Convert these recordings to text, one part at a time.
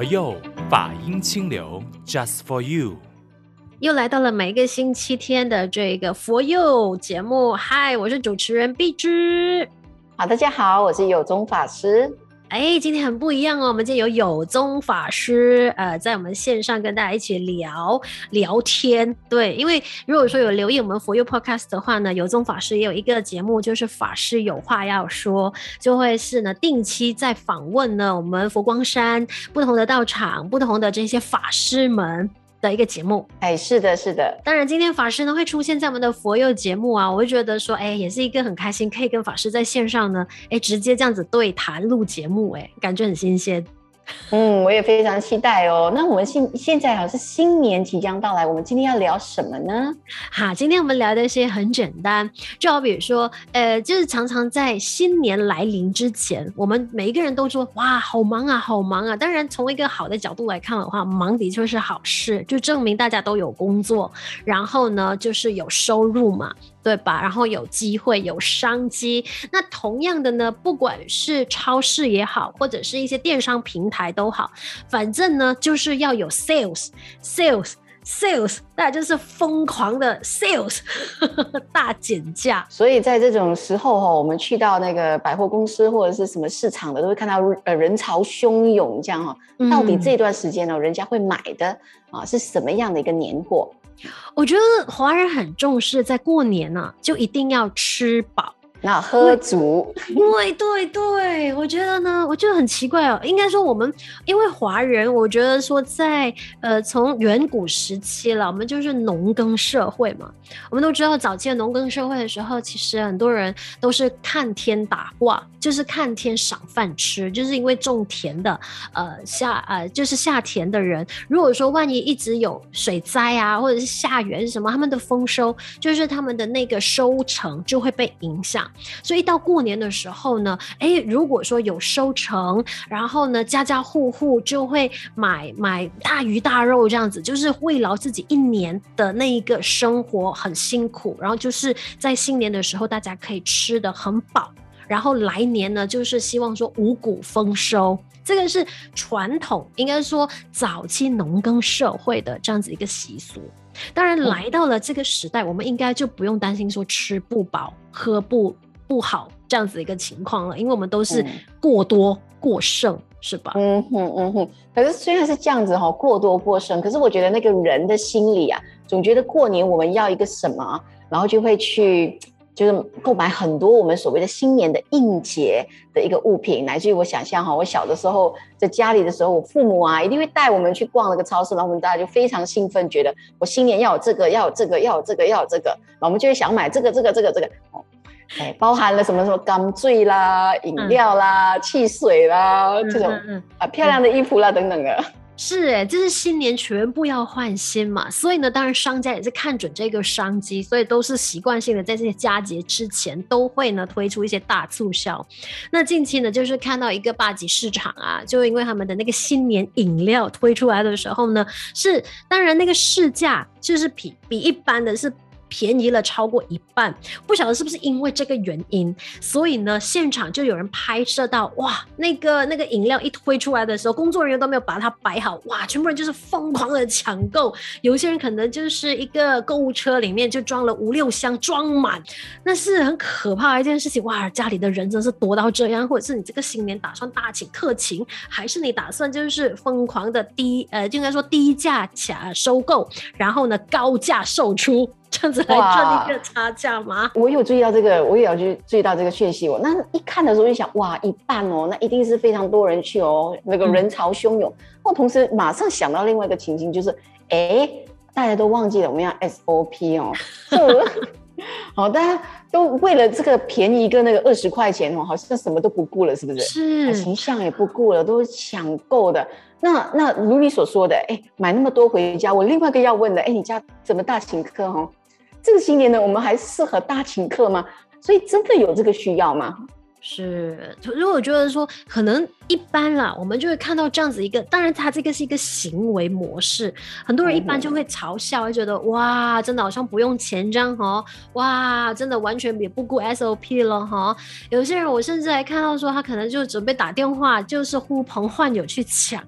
佛佑法音清流，Just for you。又来到了每一个星期天的这个佛佑节目。嗨，我是主持人碧芝。好，大家好，我是有宗法师。哎，今天很不一样哦！我们今天有有宗法师，呃，在我们线上跟大家一起聊聊天。对，因为如果说有留意我们佛佑 Podcast 的话呢，有宗法师也有一个节目，就是法师有话要说，就会是呢定期在访问呢我们佛光山不同的道场、不同的这些法师们。的一个节目，哎，是的，是的。当然，今天法师呢会出现在我们的佛佑节目啊，我就觉得说，哎，也是一个很开心，可以跟法师在线上呢，哎，直接这样子对谈录节目，哎，感觉很新鲜。嗯，我也非常期待哦。那我们现现在好像是新年即将到来，我们今天要聊什么呢？好，今天我们聊的一些很简单，就好比如说，呃，就是常常在新年来临之前，我们每一个人都说，哇，好忙啊，好忙啊。当然，从一个好的角度来看的话，忙的确是好事，就证明大家都有工作，然后呢，就是有收入嘛。对吧？然后有机会，有商机。那同样的呢，不管是超市也好，或者是一些电商平台都好，反正呢，就是要有 sales，sales，sales，大家就是疯狂的 sales，大减价。所以在这种时候哈，我们去到那个百货公司或者是什么市场的，都会看到呃人潮汹涌这样哈。到底这段时间呢，人家会买的啊是什么样的一个年货？我觉得华人很重视，在过年呢、啊，就一定要吃饱。那喝足，对对对，我觉得呢，我觉得很奇怪哦。应该说我们，因为华人，我觉得说在呃从远古时期了，我们就是农耕社会嘛。我们都知道，早期的农耕社会的时候，其实很多人都是看天打卦，就是看天赏饭吃，就是因为种田的，呃下呃就是下田的人，如果说万一一直有水灾啊，或者是下雨什么，他们的丰收，就是他们的那个收成就会被影响。所以到过年的时候呢，诶，如果说有收成，然后呢，家家户户就会买买大鱼大肉这样子，就是慰劳自己一年的那一个生活很辛苦，然后就是在新年的时候，大家可以吃得很饱，然后来年呢，就是希望说五谷丰收，这个是传统，应该说早期农耕社会的这样子一个习俗。当然，来到了这个时代，我们应该就不用担心说吃不饱、喝不不好这样子一个情况了，因为我们都是过多过剩，嗯、是吧？嗯哼嗯哼。可是虽然是这样子哈，过多过剩，可是我觉得那个人的心理啊，总觉得过年我们要一个什么，然后就会去。就是购买很多我们所谓的新年的应节的一个物品，乃至于我想象哈，我小的时候在家里的时候，我父母啊一定会带我们去逛那个超市，然后我们大家就非常兴奋，觉得我新年要有这个，要有这个，要有这个，要有这个，然后我们就会想买这个，这个，这个，这个，哦，哎，包含了什么什么钢坠啦、饮料啦、嗯、汽水啦，这种啊漂亮的衣服啦等等的。是哎，这是新年全部要换新嘛，所以呢，当然商家也是看准这个商机，所以都是习惯性的在这些佳节之前都会呢推出一些大促销。那近期呢，就是看到一个八级市场啊，就因为他们的那个新年饮料推出来的时候呢，是当然那个市价就是比比一般的是。便宜了超过一半，不晓得是不是因为这个原因，所以呢，现场就有人拍摄到，哇，那个那个饮料一推出来的时候，工作人员都没有把它摆好，哇，全部人就是疯狂的抢购，有些人可能就是一个购物车里面就装了五六箱装满，那是很可怕的一件事情，哇，家里的人真是多到这样，或者是你这个新年打算大请特请，还是你打算就是疯狂的低，呃，就应该说低价抢收购，然后呢高价售出。这样子来赚一个差价吗？我有注意到这个，我也要去注意到这个讯息。我那一看的时候就想，哇，一半哦，那一定是非常多人去哦，那个人潮汹涌。我、嗯、同时马上想到另外一个情景，就是，哎，大家都忘记了我们要 SOP 哦，好，大家都为了这个便宜一个那个二十块钱哦，好像什么都不顾了，是不是？是，形象也不顾了，都抢购的。那那如你所说的，哎，买那么多回家，我另外一个要问的，哎，你家怎么大请客哦？这个新年呢，我们还适合大请客吗？所以真的有这个需要吗？是，如果觉得说可能一般啦，我们就会看到这样子一个，当然它这个是一个行为模式，很多人一般就会嘲笑，会觉得哇，真的好像不用钱这样哈，哇，真的完全也不顾 SOP 了哈。有些人我甚至还看到说，他可能就准备打电话，就是呼朋唤友去抢。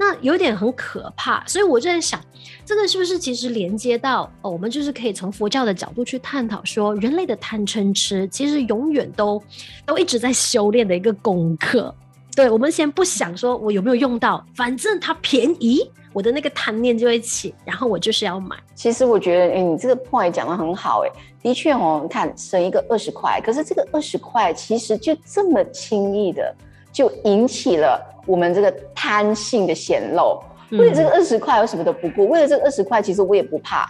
那有点很可怕。所以我就在想，这个是不是其实连接到哦，我们就是可以从佛教的角度去探讨说，人类的贪嗔痴其实永远都都一直在修炼的一个功课。对，我们先不想说我有没有用到，反正它便宜，我的那个贪念就会起，然后我就是要买。其实我觉得，哎，你这个 point 讲得很好，哎，的确哦，你看省一个二十块，可是这个二十块其实就这么轻易的就引起了我们这个贪性的显露。为了这个二十块，我什么都不顾；为了这个二十块，其实我也不怕。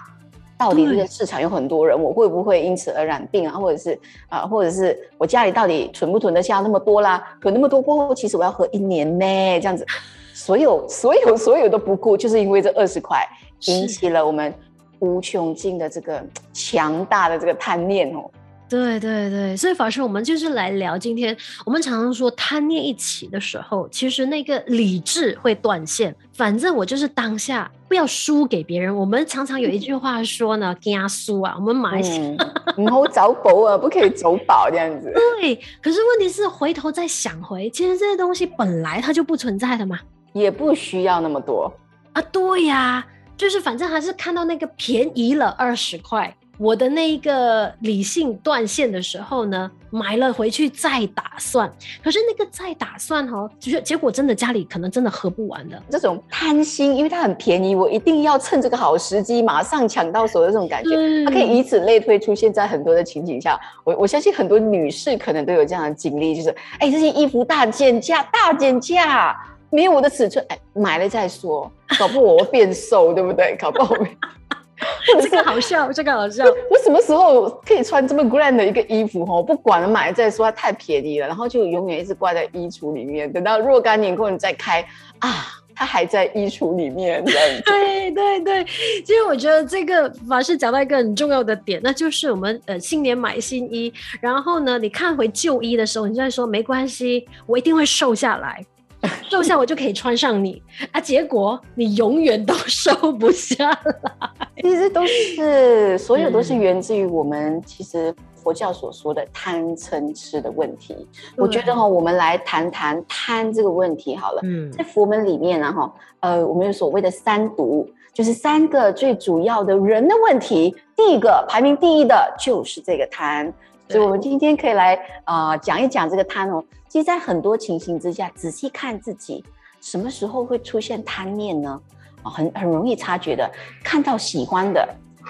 到底这个市场有很多人，我会不会因此而染病啊？或者是啊，或者是我家里到底存不存得下那么多啦？存那么多过后，其实我要喝一年呢，这样子，所有所有所有都不顾，就是因为这二十块引起了我们无穷尽的这个强大的这个贪念哦。对对对，所以法师，我们就是来聊今天我们常常说贪念一起的时候，其实那个理智会断线。反正我就是当下不要输给别人。我们常常有一句话说呢，惊输啊，我们马来西亚唔好走宝啊，不可以走宝这样子。对，可是问题是回头再想回，其实这些东西本来它就不存在的嘛，也不需要那么多啊。对呀，就是反正还是看到那个便宜了二十块。我的那一个理性断线的时候呢，买了回去再打算，可是那个再打算哈，结结果真的家里可能真的喝不完的。这种贪心，因为它很便宜，我一定要趁这个好时机马上抢到手的这种感觉，它可以以此类推，出现在很多的情景下。我我相信很多女士可能都有这样的经历，就是哎，这件衣服大减价，大减价，没有我的尺寸，哎，买了再说，搞不好我会变瘦，对不对？搞不好。这个好笑，这个好笑。我什么时候可以穿这么 grand 的一个衣服？我不管了，买了再说，它太便宜了，然后就永远一直挂在衣橱里面。等到若干年过，你再开啊，它还在衣橱里面。对对对，其实我觉得这个法师讲到一个很重要的点，那就是我们呃新年买新衣，然后呢，你看回旧衣的时候，你就在说没关系，我一定会瘦下来。瘦下我就可以穿上你啊！结果你永远都瘦不下来。其实都是，所有都是源自于我们其实佛教所说的贪嗔痴的问题。我觉得哈，我们来谈谈贪这个问题好了。嗯，在佛门里面呢，哈，呃，我们有所谓的三毒，就是三个最主要的人的问题。第一个排名第一的就是这个贪。所以，我们今天可以来啊、呃、讲一讲这个贪哦。其实，在很多情形之下，仔细看自己什么时候会出现贪念呢？啊，很很容易察觉的，看到喜欢的、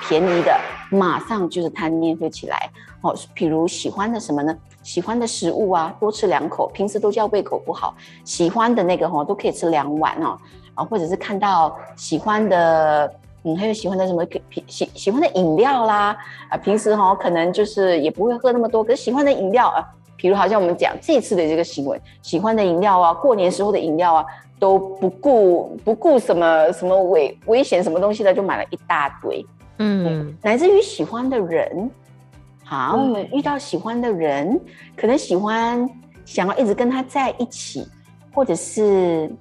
便宜的，马上就是贪念会起来。哦，比如喜欢的什么呢？喜欢的食物啊，多吃两口，平时都叫胃口不好。喜欢的那个哈，都可以吃两碗哦。啊，或者是看到喜欢的。嗯，还有喜欢的什么喜喜欢的饮料啦啊，平时哈可能就是也不会喝那么多，可是喜欢的饮料啊，比如好像我们讲这次的这个新闻，喜欢的饮料啊，过年时候的饮料啊，都不顾不顾什么什么危危险什么东西的，就买了一大堆。嗯，乃至于喜欢的人，好，我们遇到喜欢的人，可能喜欢想要一直跟他在一起，或者是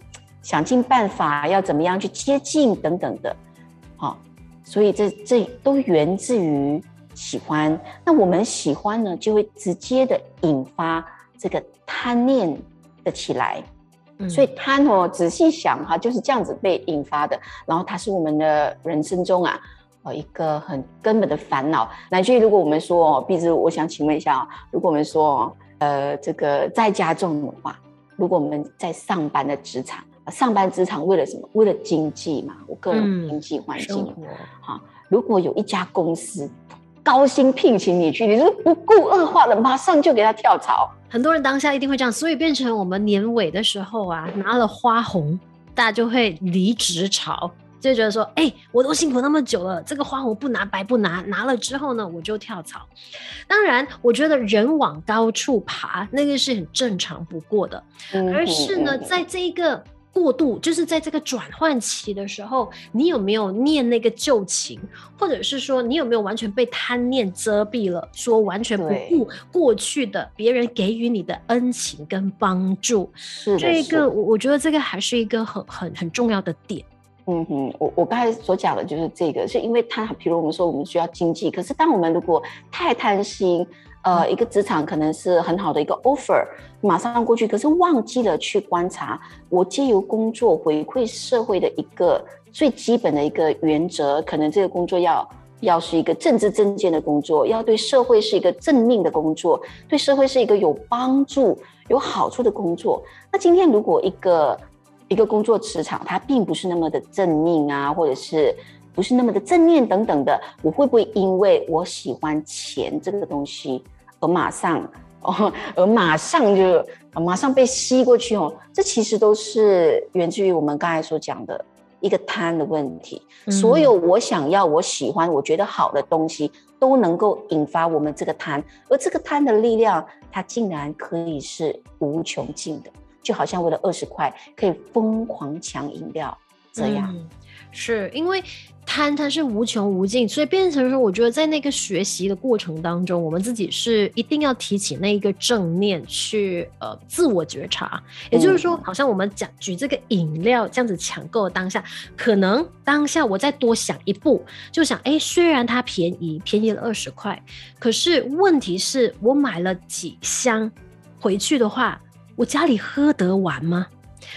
想尽办法要怎么样去接近等等的。好，所以这这都源自于喜欢。那我们喜欢呢，就会直接的引发这个贪念的起来。嗯，所以贪哦，仔细想哈，就是这样子被引发的。然后它是我们的人生中啊，呃，一个很根本的烦恼。乃至于如果我们说哦，毕之，我想请问一下，如果我们说呃，这个在家中的话，如果我们在上班的职场。上班职场为了什么？为了经济嘛，我个人经济环境。好、嗯，如果有一家公司高薪聘请你去，你是不顾恶化的，马上就给他跳槽。很多人当下一定会这样，所以变成我们年尾的时候啊，拿了花红，大家就会离职潮，就觉得说，哎、欸，我都辛苦那么久了，这个花红不拿白不拿，拿了之后呢，我就跳槽。当然，我觉得人往高处爬，那个是很正常不过的，嗯、而是呢，在这一个。过度就是在这个转换期的时候，你有没有念那个旧情，或者是说你有没有完全被贪念遮蔽了，说完全不顾过去的别人给予你的恩情跟帮助？是的，这个我我觉得这个还是一个很很很重要的点。嗯哼，我我刚才所讲的就是这个，是因为他，比如我们说我们需要经济，可是当我们如果太贪心，呃，一个职场可能是很好的一个 offer，马上过去，可是忘记了去观察我借由工作回馈社会的一个最基本的一个原则，可能这个工作要要是一个政治正见的工作，要对社会是一个正命的工作，对社会是一个有帮助、有好处的工作。那今天如果一个一个工作职场它并不是那么的正命啊，或者是。不是那么的正面等等的，我会不会因为我喜欢钱这个东西而马上哦，而马上 就马上被吸过去哦？这其实都是源自于我们刚才所讲的一个贪的问题。嗯。所有我想要、我喜欢、我觉得好的东西，都能够引发我们这个贪，而这个贪的力量，它竟然可以是无穷尽的，就好像为了二十块可以疯狂抢饮料这样。嗯是因为贪它是无穷无尽，所以变成说，我觉得在那个学习的过程当中，我们自己是一定要提起那一个正念去呃自我觉察。也就是说，好像我们讲举这个饮料这样子抢购当下，可能当下我再多想一步，就想哎，虽然它便宜，便宜了二十块，可是问题是我买了几箱回去的话，我家里喝得完吗？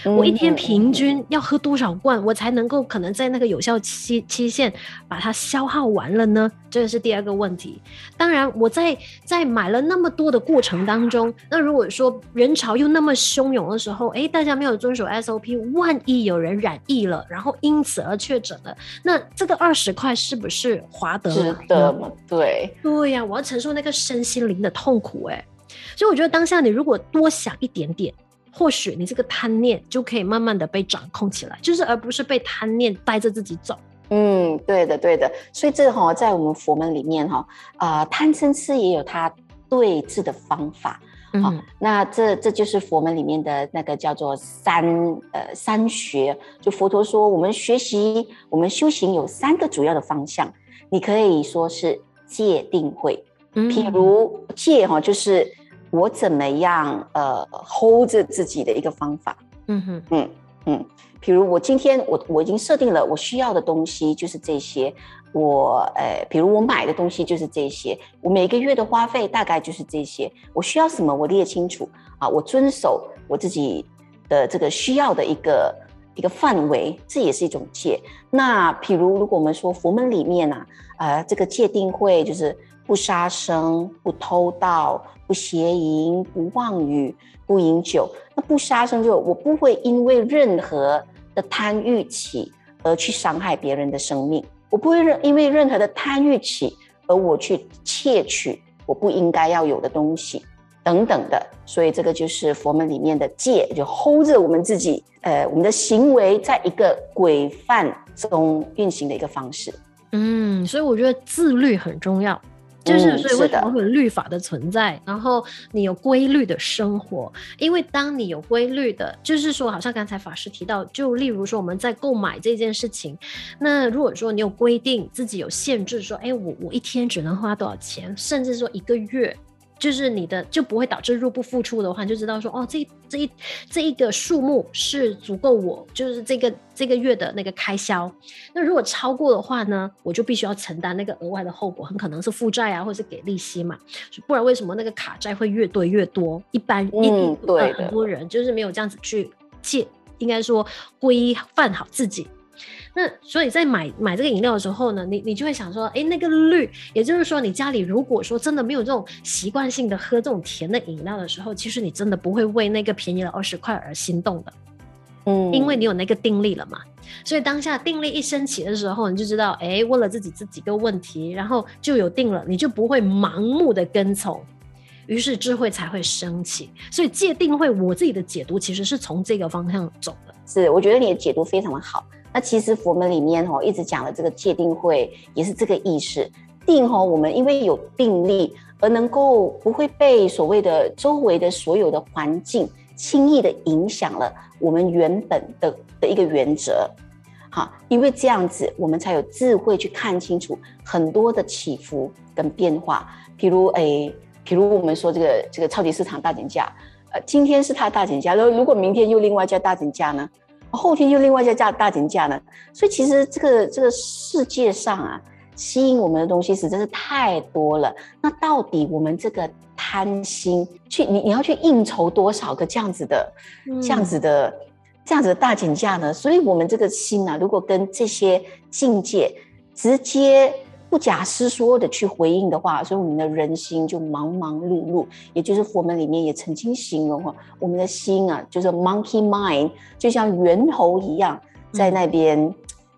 我一天平均要喝多少罐，我才能够可能在那个有效期期限把它消耗完了呢？这个是第二个问题。当然，我在在买了那么多的过程当中，那如果说人潮又那么汹涌的时候，哎，大家没有遵守 SOP，万一有人染疫了，然后因此而确诊了，那这个二十块是不是划得来？值得吗？对，对呀，我要承受那个身心灵的痛苦，哎，所以我觉得当下你如果多想一点点。或许你这个贪念就可以慢慢的被掌控起来，就是而不是被贪念带着自己走。嗯，对的，对的。所以这个哈，在我们佛门里面哈，啊、呃，贪嗔痴也有它对治的方法。好、嗯，那这这就是佛门里面的那个叫做三呃三学。就佛陀说，我们学习我们修行有三个主要的方向，你可以说是戒定慧。嗯，譬如戒哈，就是。我怎么样呃 hold 着自己的一个方法？嗯哼，嗯嗯，比如我今天我我已经设定了我需要的东西就是这些，我呃，比如我买的东西就是这些，我每个月的花费大概就是这些，我需要什么我列清楚。啊，我遵守我自己的这个需要的一个一个范围，这也是一种戒。那譬如如果我们说佛门里面啊，呃，这个戒定慧就是不杀生、不偷盗。不邪淫，不妄语，不饮酒。那不杀生就我不会因为任何的贪欲起而去伤害别人的生命，我不会任因为任何的贪欲起而我去窃取我不应该要有的东西等等的。所以这个就是佛门里面的戒，就 hold 着我们自己，呃，我们的行为在一个规范中运行的一个方式。嗯，所以我觉得自律很重要。就是，所以为什么会有律法的存在？嗯、然后你有规律的生活，因为当你有规律的，就是说，好像刚才法师提到，就例如说我们在购买这件事情，那如果说你有规定自己有限制，说，哎，我我一天只能花多少钱，甚至说一个月。就是你的就不会导致入不敷出的话，你就知道说哦，这这一这一个数目是足够我就是这个这个月的那个开销。那如果超过的话呢，我就必须要承担那个额外的后果，很可能是负债啊，或者是给利息嘛。不然为什么那个卡债会越堆越多？一般一定对很多人就是没有这样子去借，应该说规范好自己。那所以在买买这个饮料的时候呢，你你就会想说，哎，那个绿，也就是说，你家里如果说真的没有这种习惯性的喝这种甜的饮料的时候，其实你真的不会为那个便宜了二十块而心动的，嗯，因为你有那个定力了嘛。所以当下定力一升起的时候，你就知道，哎，问了自己这几个问题，然后就有定了，你就不会盲目的跟从，于是智慧才会升起。所以戒定慧，我自己的解读其实是从这个方向走的。是，我觉得你的解读非常的好。那其实佛门里面哈一直讲的这个戒定慧也是这个意思。定哈，我们因为有定力，而能够不会被所谓的周围的所有的环境轻易的影响了我们原本的的一个原则。好，因为这样子，我们才有智慧去看清楚很多的起伏跟变化。譬如诶，譬如我们说这个这个超级市场大减价，呃，今天是它大减价，然后如果明天又另外一家大减价呢？后天又另外再加大减价呢，所以其实这个这个世界上啊，吸引我们的东西实在是太多了。那到底我们这个贪心，去你你要去应酬多少个这样子的，嗯、这样子的，这样子的大减价呢？所以，我们这个心呢、啊，如果跟这些境界直接。不假思索的去回应的话，所以我们的人心就忙忙碌碌，也就是佛门里面也曾经形容哈，我们的心啊，就是 monkey mind，就像猿猴一样，在那边，嗯、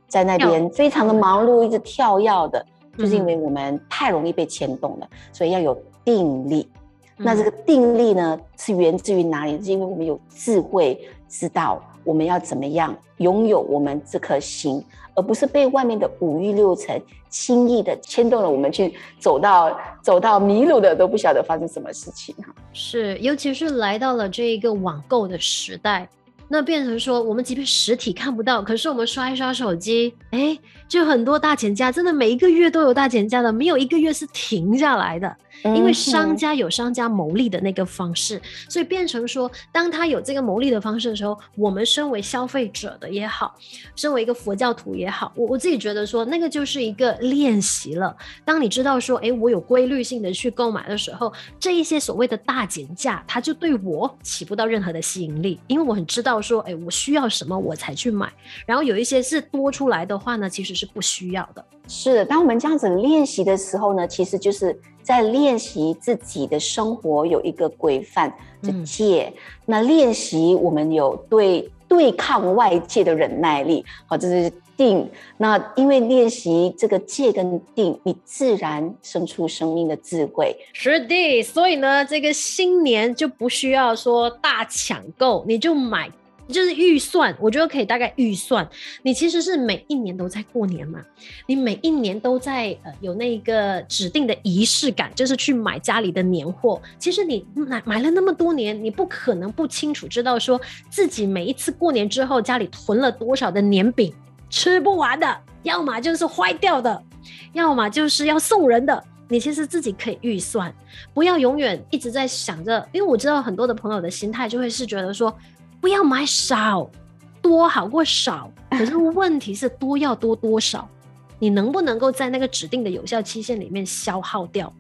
在那边非常的忙碌，一直跳跃的，嗯、就是因为我们太容易被牵动了，所以要有定力。嗯、那这个定力呢，是源自于哪里？是因为我们有智慧，知道我们要怎么样拥有我们这颗心。而不是被外面的五欲六尘轻易的牵动了，我们去走到走到迷路的都不晓得发生什么事情哈。是，尤其是来到了这一个网购的时代。那变成说，我们即便实体看不到，可是我们刷一刷手机，哎，就很多大减价，真的每一个月都有大减价的，没有一个月是停下来的。因为商家有商家牟利的那个方式，所以变成说，当他有这个牟利的方式的时候，我们身为消费者的也好，身为一个佛教徒也好，我我自己觉得说，那个就是一个练习了。当你知道说，哎，我有规律性的去购买的时候，这一些所谓的大减价，它就对我起不到任何的吸引力，因为我很知道说，哎，我需要什么我才去买。然后有一些是多出来的话呢，其实是不需要的。是，当我们这样子练习的时候呢，其实就是。在练习自己的生活有一个规范就戒，嗯、那练习我们有对对抗外界的忍耐力，好，这是定。那因为练习这个戒跟定，你自然生出生命的智慧。是的，所以呢，这个新年就不需要说大抢购，你就买。就是预算，我觉得可以大概预算。你其实是每一年都在过年嘛，你每一年都在呃有那个指定的仪式感，就是去买家里的年货。其实你买买了那么多年，你不可能不清楚知道说自己每一次过年之后家里囤了多少的年饼，吃不完的，要么就是坏掉的，要么就是要送人的。你其实自己可以预算，不要永远一直在想着，因为我知道很多的朋友的心态就会是觉得说。不要买少，多好过少。可是问题是多要多多少？你能不能够在那个指定的有效期限里面消耗掉？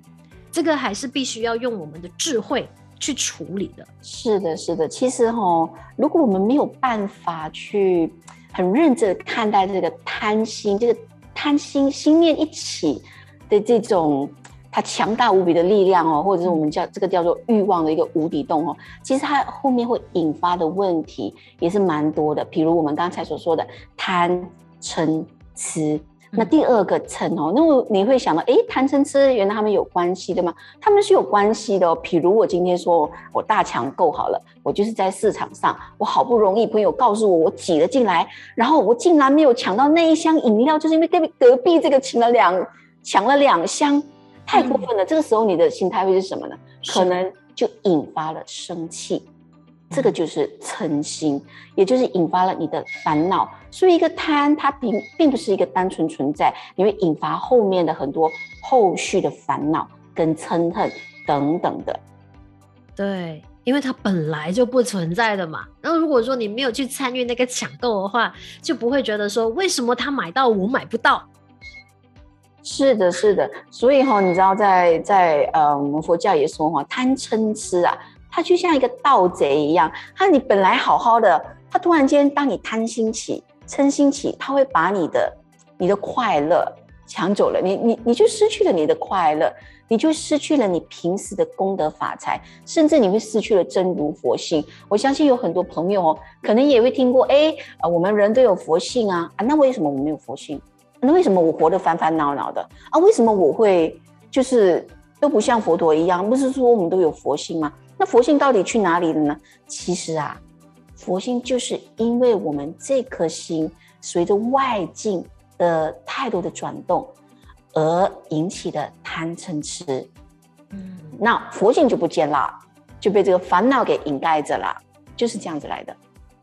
这个还是必须要用我们的智慧去处理的。是的，是的。其实哈，如果我们没有办法去很认真的看待这个贪心，这个贪心心念一起的这种。它强大无比的力量哦，或者是我们叫这个叫做欲望的一个无底洞哦，其实它后面会引发的问题也是蛮多的，比如我们刚才所说的贪嗔痴。那第二个嗔哦，那么你会想到，诶，贪嗔痴原来他们有关系的吗？他们是有关系的哦。比如我今天说我大抢购好了，我就是在市场上，我好不容易朋友告诉我，我挤了进来，然后我竟然没有抢到那一箱饮料，就是因为隔壁隔壁这个抢了两抢了两箱。太过分了，嗯、这个时候你的心态会是什么呢？可能就引发了生气，这个就是嗔心，也就是引发了你的烦恼。所以一个贪，它并并不是一个单纯存在，你会引发后面的很多后续的烦恼跟嗔恨等等的。对，因为它本来就不存在的嘛。那如果说你没有去参与那个抢购的话，就不会觉得说，为什么他买到我买不到。是的，是的，所以哈，你知道在，在呃，我们佛教也说哈，贪嗔痴啊，它就像一个盗贼一样，他你本来好好的，他突然间当你贪心起、嗔心起，他会把你的你的快乐抢走了，你你你就失去了你的快乐，你就失去了你平时的功德法财，甚至你会失去了真如佛性。我相信有很多朋友哦，可能也会听过，哎，我们人都有佛性啊，啊，那为什么我没有佛性？那为什么我活得烦烦恼恼的啊？为什么我会就是都不像佛陀一样？不是说我们都有佛性吗？那佛性到底去哪里了呢？其实啊，佛性就是因为我们这颗心随着外境的态度的转动而引起的贪嗔痴。嗯，那佛性就不见了，就被这个烦恼给掩盖着了，就是这样子来的。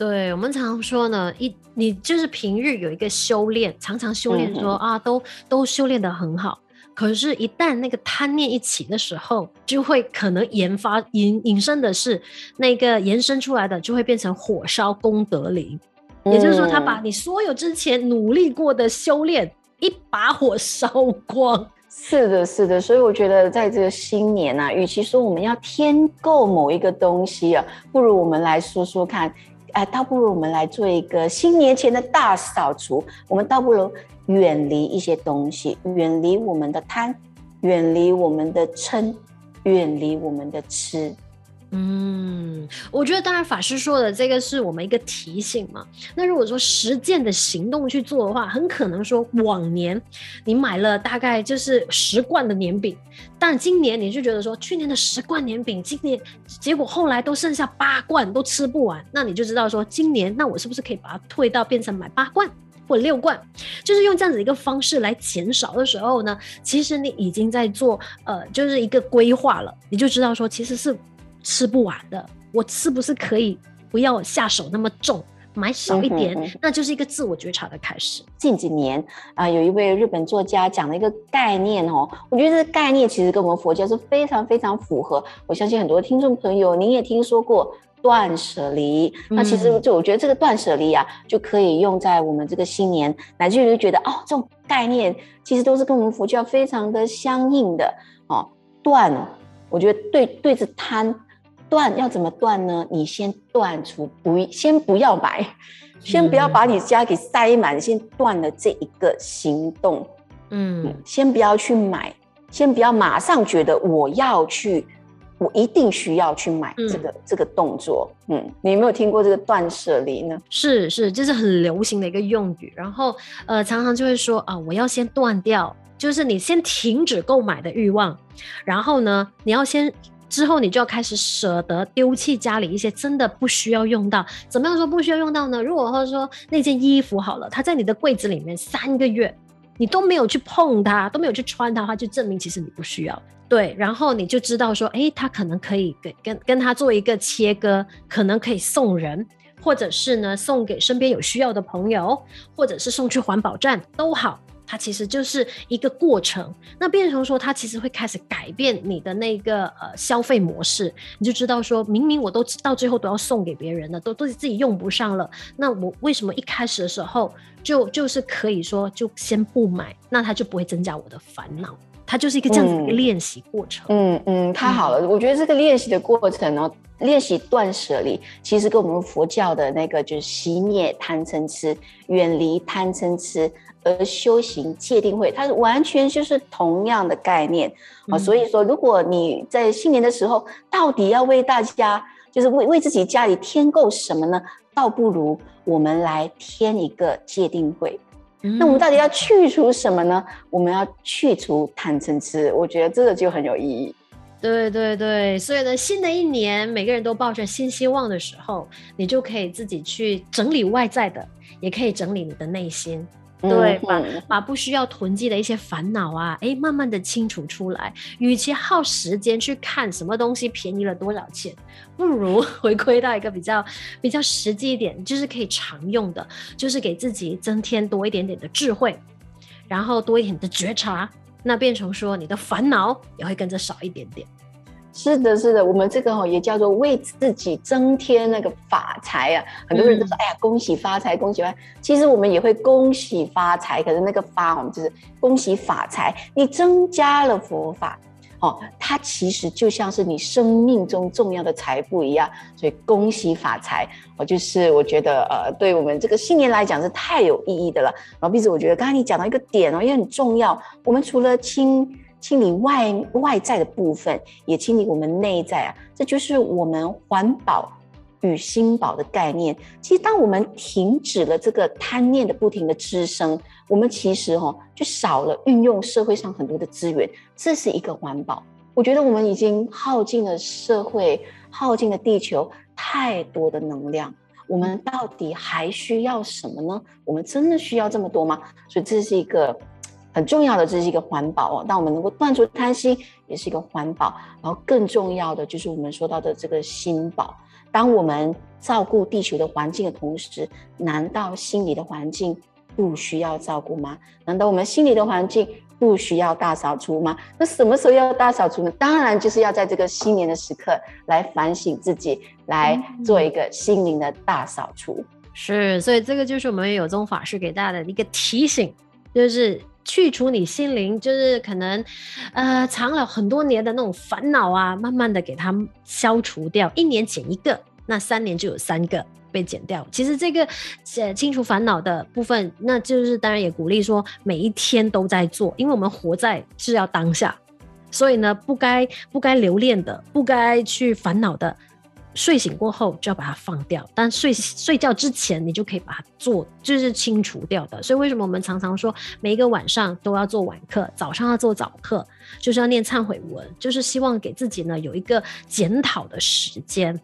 对，我们常常说呢，一你就是平日有一个修炼，常常修炼说、嗯、啊，都都修炼的很好。可是，一旦那个贪念一起的时候，就会可能研发引引申的是那个延伸出来的，就会变成火烧功德林。嗯、也就是说，他把你所有之前努力过的修炼一把火烧光。是的，是的，所以我觉得在这个新年啊，与其说我们要添购某一个东西啊，不如我们来说说看，哎、倒不如我们来做一个新年前的大扫除。我们倒不如远离一些东西，远离我们的贪，远离我们的嗔，远离我们的痴。嗯，我觉得当然法师说的这个是我们一个提醒嘛。那如果说实践的行动去做的话，很可能说往年你买了大概就是十罐的年饼，但今年你就觉得说去年的十罐年饼，今年结果后来都剩下八罐都吃不完，那你就知道说今年那我是不是可以把它退到变成买八罐或六罐，就是用这样子一个方式来减少的时候呢，其实你已经在做呃就是一个规划了，你就知道说其实是。吃不完的，我是不是可以不要下手那么重，买少一点？嗯嗯、那就是一个自我觉察的开始。近几年啊、呃，有一位日本作家讲了一个概念哦，我觉得这个概念其实跟我们佛教是非常非常符合。我相信很多听众朋友，您也听说过断舍离。嗯、那其实就我觉得这个断舍离啊，就可以用在我们这个新年，乃至于觉得哦，这种概念其实都是跟我们佛教非常的相应的哦。断，我觉得对对着贪。断要怎么断呢？你先断除不，先不要买，先不要把你家给塞满，先断了这一个行动。嗯，先不要去买，先不要马上觉得我要去，我一定需要去买这个、嗯、这个动作。嗯，你有没有听过这个断舍离呢？是是，这是很流行的一个用语。然后呃，常常就会说啊，我要先断掉，就是你先停止购买的欲望，然后呢，你要先。之后你就要开始舍得丢弃家里一些真的不需要用到。怎么样说不需要用到呢？如果或者说那件衣服好了，它在你的柜子里面三个月，你都没有去碰它，都没有去穿它的话，就证明其实你不需要。对，然后你就知道说，诶，它可能可以跟跟跟它做一个切割，可能可以送人，或者是呢送给身边有需要的朋友，或者是送去环保站都好。它其实就是一个过程，那变成说，它其实会开始改变你的那个呃消费模式，你就知道说，明明我都到最后都要送给别人了，都都自己用不上了，那我为什么一开始的时候就就是可以说就先不买，那它就不会增加我的烦恼，它就是一个这样子的一个练习过程。嗯嗯，太好了，嗯、我觉得这个练习的过程呢，练习断舍离，其实跟我们佛教的那个就是熄灭贪嗔痴，远离贪嗔痴。而修行界定会，它是完全就是同样的概念啊。嗯、所以说，如果你在新年的时候，到底要为大家，就是为为自己家里添购什么呢？倒不如我们来添一个界定会。嗯、那我们到底要去除什么呢？我们要去除贪嗔痴。我觉得这个就很有意义。对对对，所以呢，新的一年，每个人都抱着新希望的时候，你就可以自己去整理外在的，也可以整理你的内心。对，把把不需要囤积的一些烦恼啊，哎，慢慢的清除出来。与其耗时间去看什么东西便宜了多少钱，不如 回归到一个比较比较实际一点，就是可以常用的，就是给自己增添多一点点的智慧，然后多一点的觉察，那变成说你的烦恼也会跟着少一点点。是的，是的，我们这个哈也叫做为自己增添那个法财啊。很多人都说，嗯、哎呀，恭喜发财，恭喜发财。其实我们也会恭喜发财，可是那个发，我们就是恭喜发财。你增加了佛法，哦，它其实就像是你生命中重要的财富一样。所以恭喜发财，我就是我觉得呃，对我们这个新年来讲是太有意义的了。然后，并且我觉得刚才你讲到一个点哦，也很重要。我们除了清。清理外外在的部分，也清理我们内在啊，这就是我们环保与心保的概念。其实，当我们停止了这个贪念的不停的滋生，我们其实哦，就少了运用社会上很多的资源，这是一个环保。我觉得我们已经耗尽了社会，耗尽了地球太多的能量，我们到底还需要什么呢？我们真的需要这么多吗？所以，这是一个。很重要的，这是一个环保哦。当我们能够断除贪心，也是一个环保。然后更重要的就是我们说到的这个心保。当我们照顾地球的环境的同时，难道心理的环境不需要照顾吗？难道我们心理的环境不需要大扫除吗？那什么时候要大扫除呢？当然就是要在这个新年的时刻来反省自己，来做一个心灵的大扫除。是，所以这个就是我们有宗法师给大家的一个提醒，就是。去除你心灵就是可能呃藏了很多年的那种烦恼啊，慢慢的给它消除掉，一年减一个，那三年就有三个被减掉。其实这个呃清除烦恼的部分，那就是当然也鼓励说每一天都在做，因为我们活在是要当下，所以呢不该不该留恋的，不该去烦恼的。睡醒过后就要把它放掉，但睡睡觉之前你就可以把它做，就是清除掉的。所以为什么我们常常说每一个晚上都要做晚课，早上要做早课，就是要念忏悔文，就是希望给自己呢有一个检讨的时间。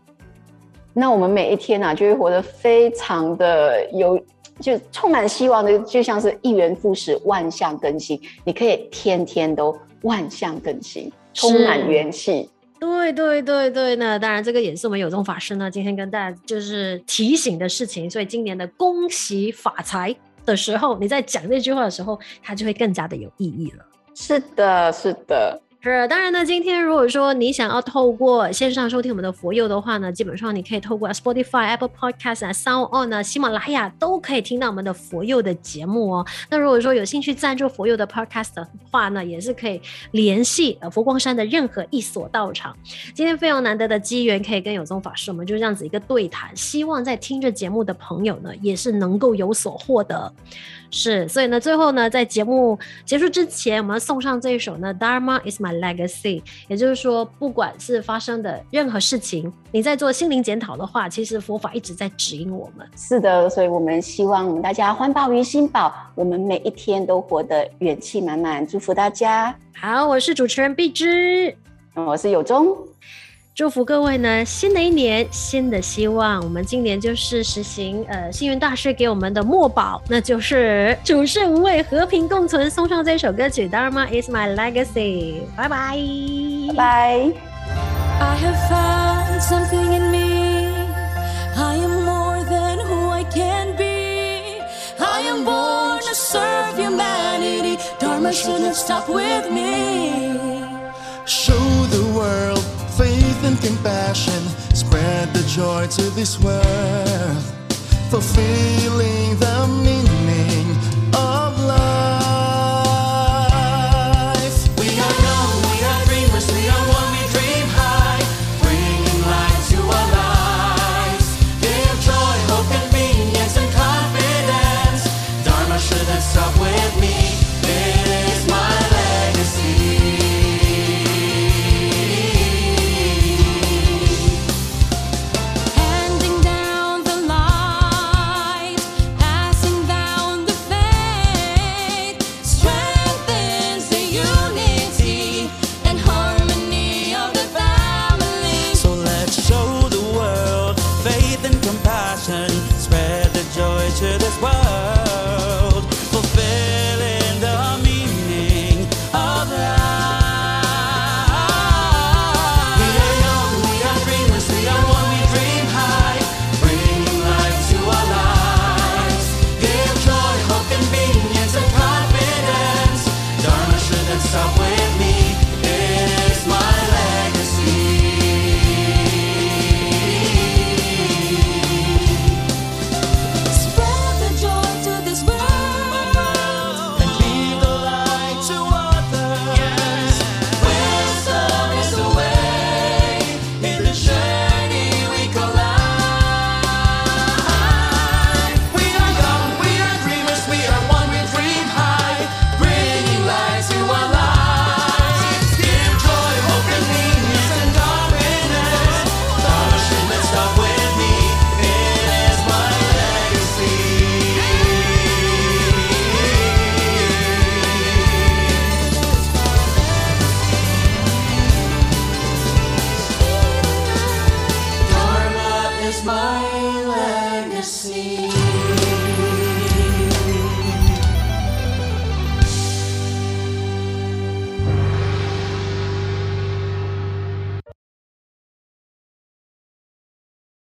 那我们每一天呢、啊，就会活得非常的有，就充满希望的，就像是一元复始，万象更新。你可以天天都万象更新，充满元气。对对对对，那当然这个也是我们有宗法师呢今天跟大家就是提醒的事情，所以今年的恭喜发财的时候，你在讲这句话的时候，它就会更加的有意义了。是的，是的。是，当然呢，今天如果说你想要透过线上收听我们的佛佑的话呢，基本上你可以透过 Spotify、Apple Podcast 啊、Sound On 啊、喜马拉雅都可以听到我们的佛佑的节目哦。那如果说有兴趣赞助佛佑的 Podcast 的话呢，也是可以联系呃佛光山的任何一所道场。今天非常难得的机缘，可以跟有宗法师，我们就这样子一个对谈，希望在听着节目的朋友呢，也是能够有所获得。是，所以呢，最后呢，在节目结束之前，我们要送上这一首呢，Dharma is my legacy。也就是说，不管是发生的任何事情，你在做心灵检讨的话，其实佛法一直在指引我们。是的，所以我们希望我们大家环保于心宝，我们每一天都活得元气满满。祝福大家。好，我是主持人碧芝，我是有宗。祝福各位呢，新的一年，新的希望。我们今年就是实行呃幸运大师给我们的墨宝，那就是处世无畏，和平共存。送上这首歌曲《Dharma Is My Legacy》，拜拜，拜拜。Compassion, spread the joy to this world, fulfilling the meaning